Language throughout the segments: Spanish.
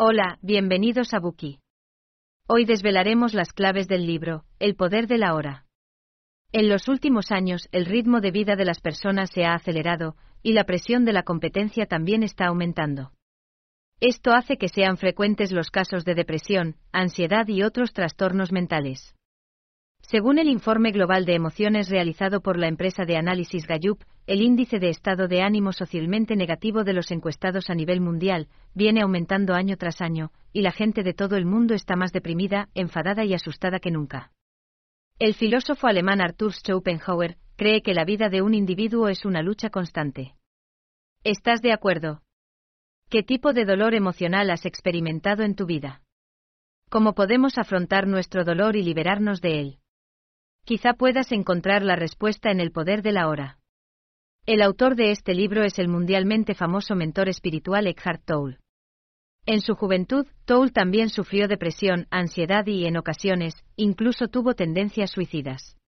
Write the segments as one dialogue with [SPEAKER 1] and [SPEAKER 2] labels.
[SPEAKER 1] Hola, bienvenidos a Buki. Hoy desvelaremos las claves del libro, El poder de la hora. En los últimos años, el ritmo de vida de las personas se ha acelerado, y la presión de la competencia también está aumentando. Esto hace que sean frecuentes los casos de depresión, ansiedad y otros trastornos mentales. Según el informe global de emociones realizado por la empresa de análisis Gallup, el índice de estado de ánimo socialmente negativo de los encuestados a nivel mundial viene aumentando año tras año, y la gente de todo el mundo está más deprimida, enfadada y asustada que nunca. El filósofo alemán Arthur Schopenhauer cree que la vida de un individuo es una lucha constante. ¿Estás de acuerdo? ¿Qué tipo de dolor emocional has experimentado en tu vida? ¿Cómo podemos afrontar nuestro dolor y liberarnos de él? Quizá puedas encontrar la respuesta en el poder de la hora. El autor de este libro es el mundialmente famoso mentor espiritual Eckhart Tolle. En su juventud, Tolle también sufrió depresión, ansiedad y, en ocasiones, incluso tuvo tendencias suicidas.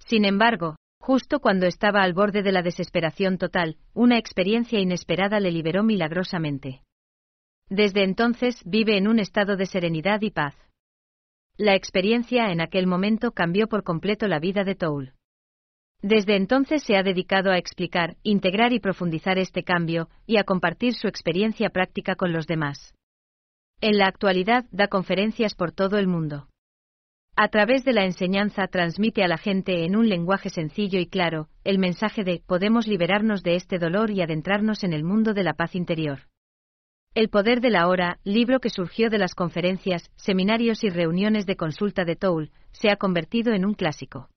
[SPEAKER 1] Sin embargo, justo cuando estaba al borde de la desesperación total, una experiencia inesperada le liberó milagrosamente. Desde entonces vive en un estado de serenidad y paz. La experiencia en aquel momento cambió por completo la vida de Toul. Desde entonces se ha dedicado a explicar, integrar y profundizar este cambio, y a compartir su experiencia práctica con los demás. En la actualidad da conferencias por todo el mundo. A través de la enseñanza transmite a la gente en un lenguaje sencillo y claro el mensaje de podemos liberarnos de este dolor y adentrarnos en el mundo de la paz interior. El poder de la hora, libro que surgió de las conferencias, seminarios y reuniones de consulta de Toul, se ha convertido en un clásico.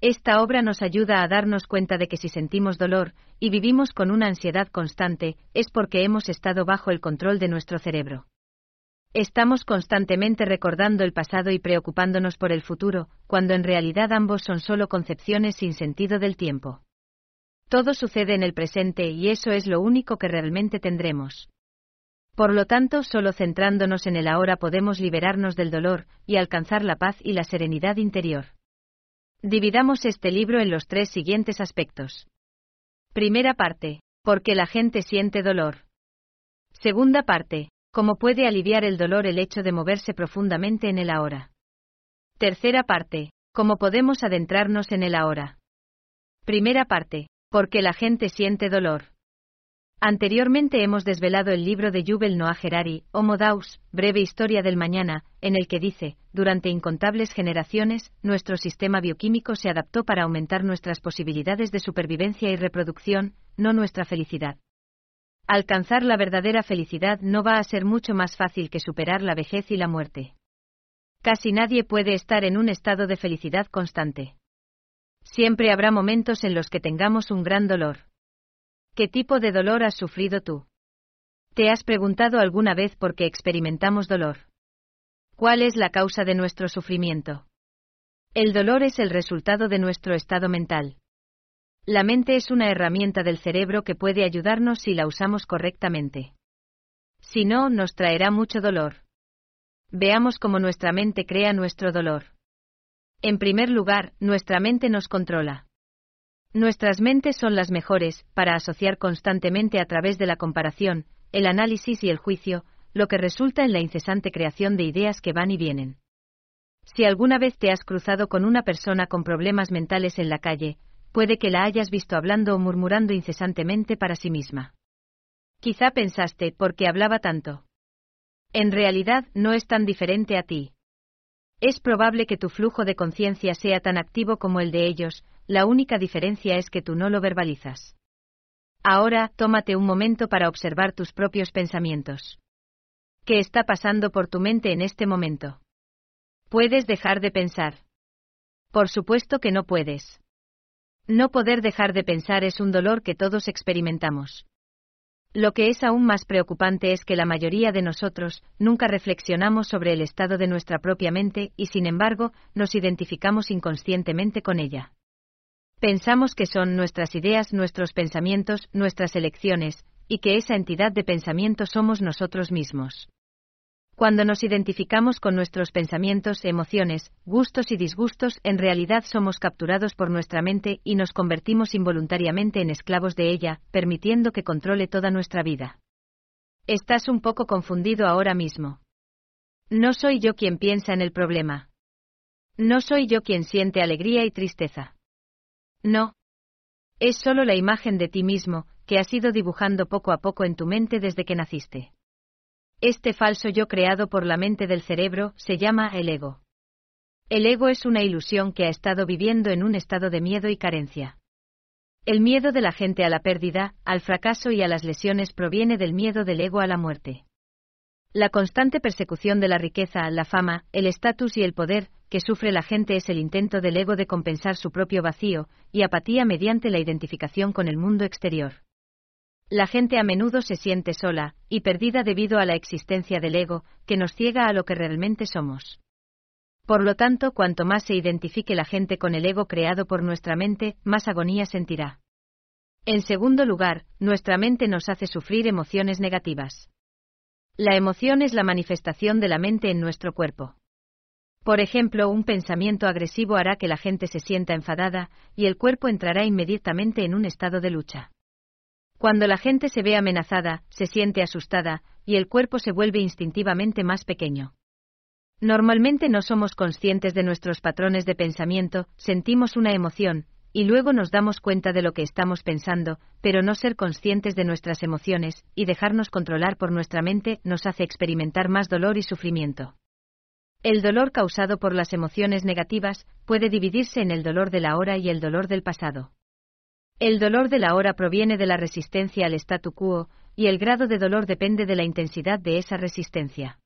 [SPEAKER 1] Esta obra nos ayuda a darnos cuenta de que si sentimos dolor y vivimos con una ansiedad constante, es porque hemos estado bajo el control de nuestro cerebro. Estamos constantemente recordando el pasado y preocupándonos por el futuro, cuando en realidad ambos son solo concepciones sin sentido del tiempo. Todo sucede en el presente y eso es lo único que realmente tendremos. Por lo tanto, solo centrándonos en el ahora podemos liberarnos del dolor y alcanzar la paz y la serenidad interior. Dividamos este libro en los tres siguientes aspectos. Primera parte. ¿Por qué la gente siente dolor? Segunda parte. ¿Cómo puede aliviar el dolor el hecho de moverse profundamente en el ahora? Tercera parte. ¿Cómo podemos adentrarnos en el ahora? Primera parte. ¿Por qué la gente siente dolor? Anteriormente hemos desvelado el libro de Yuval Noah Harari, Homo Daus, breve historia del mañana, en el que dice, durante incontables generaciones, nuestro sistema bioquímico se adaptó para aumentar nuestras posibilidades de supervivencia y reproducción, no nuestra felicidad. Alcanzar la verdadera felicidad no va a ser mucho más fácil que superar la vejez y la muerte. Casi nadie puede estar en un estado de felicidad constante. Siempre habrá momentos en los que tengamos un gran dolor. ¿Qué tipo de dolor has sufrido tú? ¿Te has preguntado alguna vez por qué experimentamos dolor? ¿Cuál es la causa de nuestro sufrimiento? El dolor es el resultado de nuestro estado mental. La mente es una herramienta del cerebro que puede ayudarnos si la usamos correctamente. Si no, nos traerá mucho dolor. Veamos cómo nuestra mente crea nuestro dolor. En primer lugar, nuestra mente nos controla. Nuestras mentes son las mejores para asociar constantemente a través de la comparación, el análisis y el juicio, lo que resulta en la incesante creación de ideas que van y vienen. Si alguna vez te has cruzado con una persona con problemas mentales en la calle, puede que la hayas visto hablando o murmurando incesantemente para sí misma. Quizá pensaste, ¿por qué hablaba tanto? En realidad, no es tan diferente a ti. Es probable que tu flujo de conciencia sea tan activo como el de ellos, la única diferencia es que tú no lo verbalizas. Ahora, tómate un momento para observar tus propios pensamientos. ¿Qué está pasando por tu mente en este momento? ¿Puedes dejar de pensar? Por supuesto que no puedes. No poder dejar de pensar es un dolor que todos experimentamos. Lo que es aún más preocupante es que la mayoría de nosotros nunca reflexionamos sobre el estado de nuestra propia mente y sin embargo nos identificamos inconscientemente con ella. Pensamos que son nuestras ideas, nuestros pensamientos, nuestras elecciones, y que esa entidad de pensamiento somos nosotros mismos. Cuando nos identificamos con nuestros pensamientos, emociones, gustos y disgustos, en realidad somos capturados por nuestra mente y nos convertimos involuntariamente en esclavos de ella, permitiendo que controle toda nuestra vida. Estás un poco confundido ahora mismo. No soy yo quien piensa en el problema. No soy yo quien siente alegría y tristeza. No. Es solo la imagen de ti mismo, que has ido dibujando poco a poco en tu mente desde que naciste. Este falso yo creado por la mente del cerebro se llama el ego. El ego es una ilusión que ha estado viviendo en un estado de miedo y carencia. El miedo de la gente a la pérdida, al fracaso y a las lesiones proviene del miedo del ego a la muerte. La constante persecución de la riqueza, la fama, el estatus y el poder que sufre la gente es el intento del ego de compensar su propio vacío y apatía mediante la identificación con el mundo exterior. La gente a menudo se siente sola y perdida debido a la existencia del ego, que nos ciega a lo que realmente somos. Por lo tanto, cuanto más se identifique la gente con el ego creado por nuestra mente, más agonía sentirá. En segundo lugar, nuestra mente nos hace sufrir emociones negativas. La emoción es la manifestación de la mente en nuestro cuerpo. Por ejemplo, un pensamiento agresivo hará que la gente se sienta enfadada, y el cuerpo entrará inmediatamente en un estado de lucha. Cuando la gente se ve amenazada, se siente asustada, y el cuerpo se vuelve instintivamente más pequeño. Normalmente no somos conscientes de nuestros patrones de pensamiento, sentimos una emoción, y luego nos damos cuenta de lo que estamos pensando, pero no ser conscientes de nuestras emociones, y dejarnos controlar por nuestra mente, nos hace experimentar más dolor y sufrimiento. El dolor causado por las emociones negativas puede dividirse en el dolor de la hora y el dolor del pasado. El dolor de la hora proviene de la resistencia al statu quo, y el grado de dolor depende de la intensidad de esa resistencia.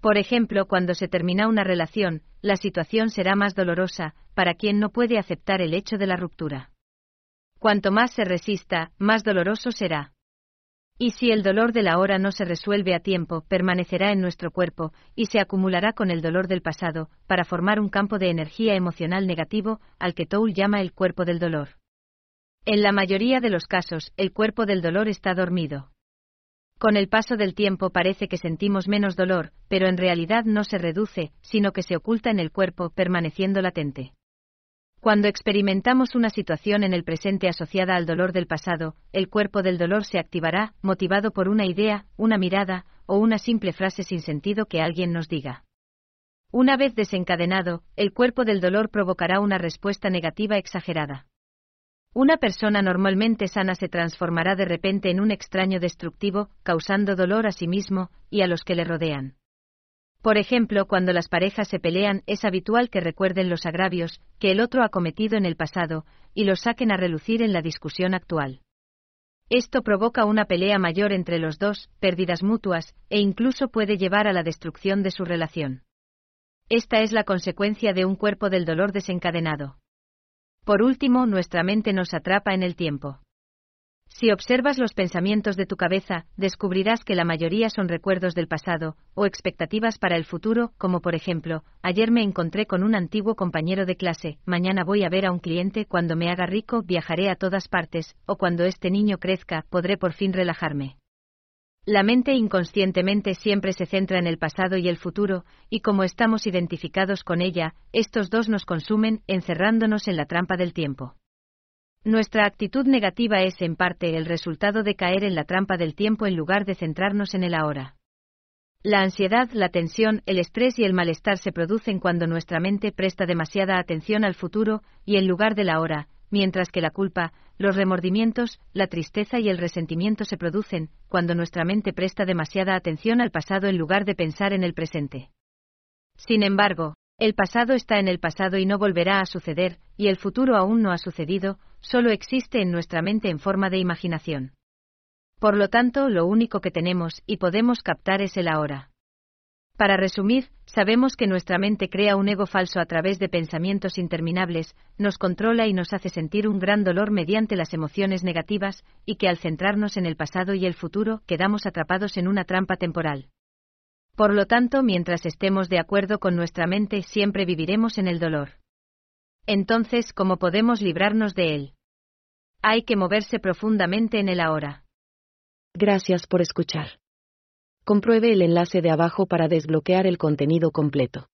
[SPEAKER 1] Por ejemplo, cuando se termina una relación, la situación será más dolorosa, para quien no puede aceptar el hecho de la ruptura. Cuanto más se resista, más doloroso será. Y si el dolor de la hora no se resuelve a tiempo, permanecerá en nuestro cuerpo, y se acumulará con el dolor del pasado, para formar un campo de energía emocional negativo, al que Toul llama el cuerpo del dolor. En la mayoría de los casos, el cuerpo del dolor está dormido. Con el paso del tiempo parece que sentimos menos dolor, pero en realidad no se reduce, sino que se oculta en el cuerpo, permaneciendo latente. Cuando experimentamos una situación en el presente asociada al dolor del pasado, el cuerpo del dolor se activará, motivado por una idea, una mirada, o una simple frase sin sentido que alguien nos diga. Una vez desencadenado, el cuerpo del dolor provocará una respuesta negativa exagerada. Una persona normalmente sana se transformará de repente en un extraño destructivo, causando dolor a sí mismo y a los que le rodean. Por ejemplo, cuando las parejas se pelean, es habitual que recuerden los agravios que el otro ha cometido en el pasado y los saquen a relucir en la discusión actual. Esto provoca una pelea mayor entre los dos, pérdidas mutuas, e incluso puede llevar a la destrucción de su relación. Esta es la consecuencia de un cuerpo del dolor desencadenado. Por último, nuestra mente nos atrapa en el tiempo. Si observas los pensamientos de tu cabeza, descubrirás que la mayoría son recuerdos del pasado, o expectativas para el futuro, como por ejemplo, ayer me encontré con un antiguo compañero de clase, mañana voy a ver a un cliente, cuando me haga rico viajaré a todas partes, o cuando este niño crezca, podré por fin relajarme. La mente inconscientemente siempre se centra en el pasado y el futuro, y como estamos identificados con ella, estos dos nos consumen, encerrándonos en la trampa del tiempo. Nuestra actitud negativa es en parte el resultado de caer en la trampa del tiempo en lugar de centrarnos en el ahora. La ansiedad, la tensión, el estrés y el malestar se producen cuando nuestra mente presta demasiada atención al futuro y en lugar del ahora, mientras que la culpa, los remordimientos, la tristeza y el resentimiento se producen cuando nuestra mente presta demasiada atención al pasado en lugar de pensar en el presente. Sin embargo, el pasado está en el pasado y no volverá a suceder, y el futuro aún no ha sucedido, solo existe en nuestra mente en forma de imaginación. Por lo tanto, lo único que tenemos y podemos captar es el ahora. Para resumir, sabemos que nuestra mente crea un ego falso a través de pensamientos interminables, nos controla y nos hace sentir un gran dolor mediante las emociones negativas, y que al centrarnos en el pasado y el futuro, quedamos atrapados en una trampa temporal. Por lo tanto, mientras estemos de acuerdo con nuestra mente, siempre viviremos en el dolor. Entonces, ¿cómo podemos librarnos de él? Hay que moverse profundamente en el ahora.
[SPEAKER 2] Gracias por escuchar. Compruebe el enlace de abajo para desbloquear el contenido completo.